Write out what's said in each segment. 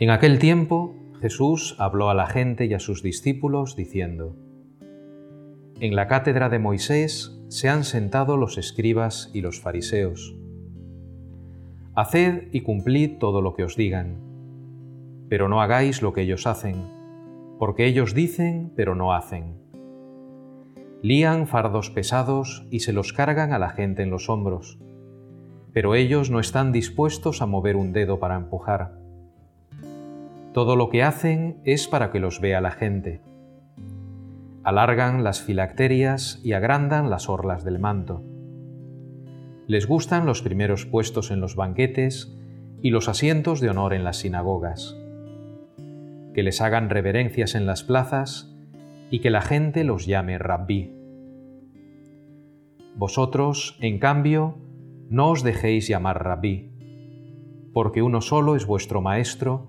En aquel tiempo Jesús habló a la gente y a sus discípulos diciendo, En la cátedra de Moisés se han sentado los escribas y los fariseos. Haced y cumplid todo lo que os digan, pero no hagáis lo que ellos hacen, porque ellos dicen pero no hacen. Lían fardos pesados y se los cargan a la gente en los hombros, pero ellos no están dispuestos a mover un dedo para empujar. Todo lo que hacen es para que los vea la gente. Alargan las filacterias y agrandan las orlas del manto. Les gustan los primeros puestos en los banquetes y los asientos de honor en las sinagogas. Que les hagan reverencias en las plazas y que la gente los llame rabí. Vosotros, en cambio, no os dejéis llamar rabí, porque uno solo es vuestro maestro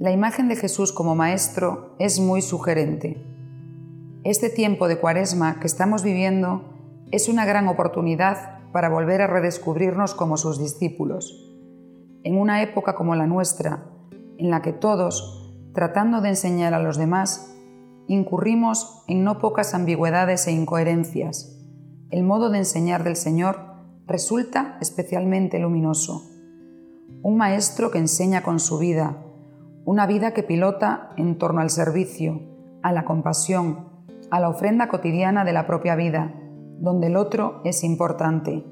La imagen de Jesús como Maestro es muy sugerente. Este tiempo de cuaresma que estamos viviendo es una gran oportunidad para volver a redescubrirnos como sus discípulos. En una época como la nuestra, en la que todos, tratando de enseñar a los demás, incurrimos en no pocas ambigüedades e incoherencias, el modo de enseñar del Señor resulta especialmente luminoso. Un maestro que enseña con su vida, una vida que pilota en torno al servicio, a la compasión, a la ofrenda cotidiana de la propia vida, donde el otro es importante.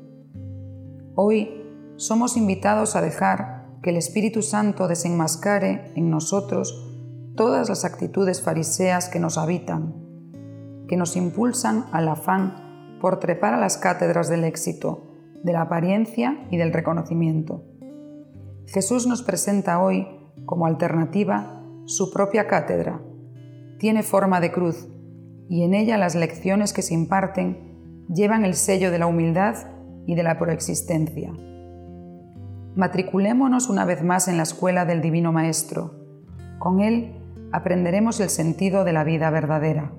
Hoy somos invitados a dejar que el Espíritu Santo desenmascare en nosotros todas las actitudes fariseas que nos habitan, que nos impulsan al afán por trepar a las cátedras del éxito, de la apariencia y del reconocimiento. Jesús nos presenta hoy como alternativa su propia cátedra. Tiene forma de cruz y en ella las lecciones que se imparten llevan el sello de la humildad y de la proexistencia. Matriculémonos una vez más en la escuela del Divino Maestro. Con él aprenderemos el sentido de la vida verdadera.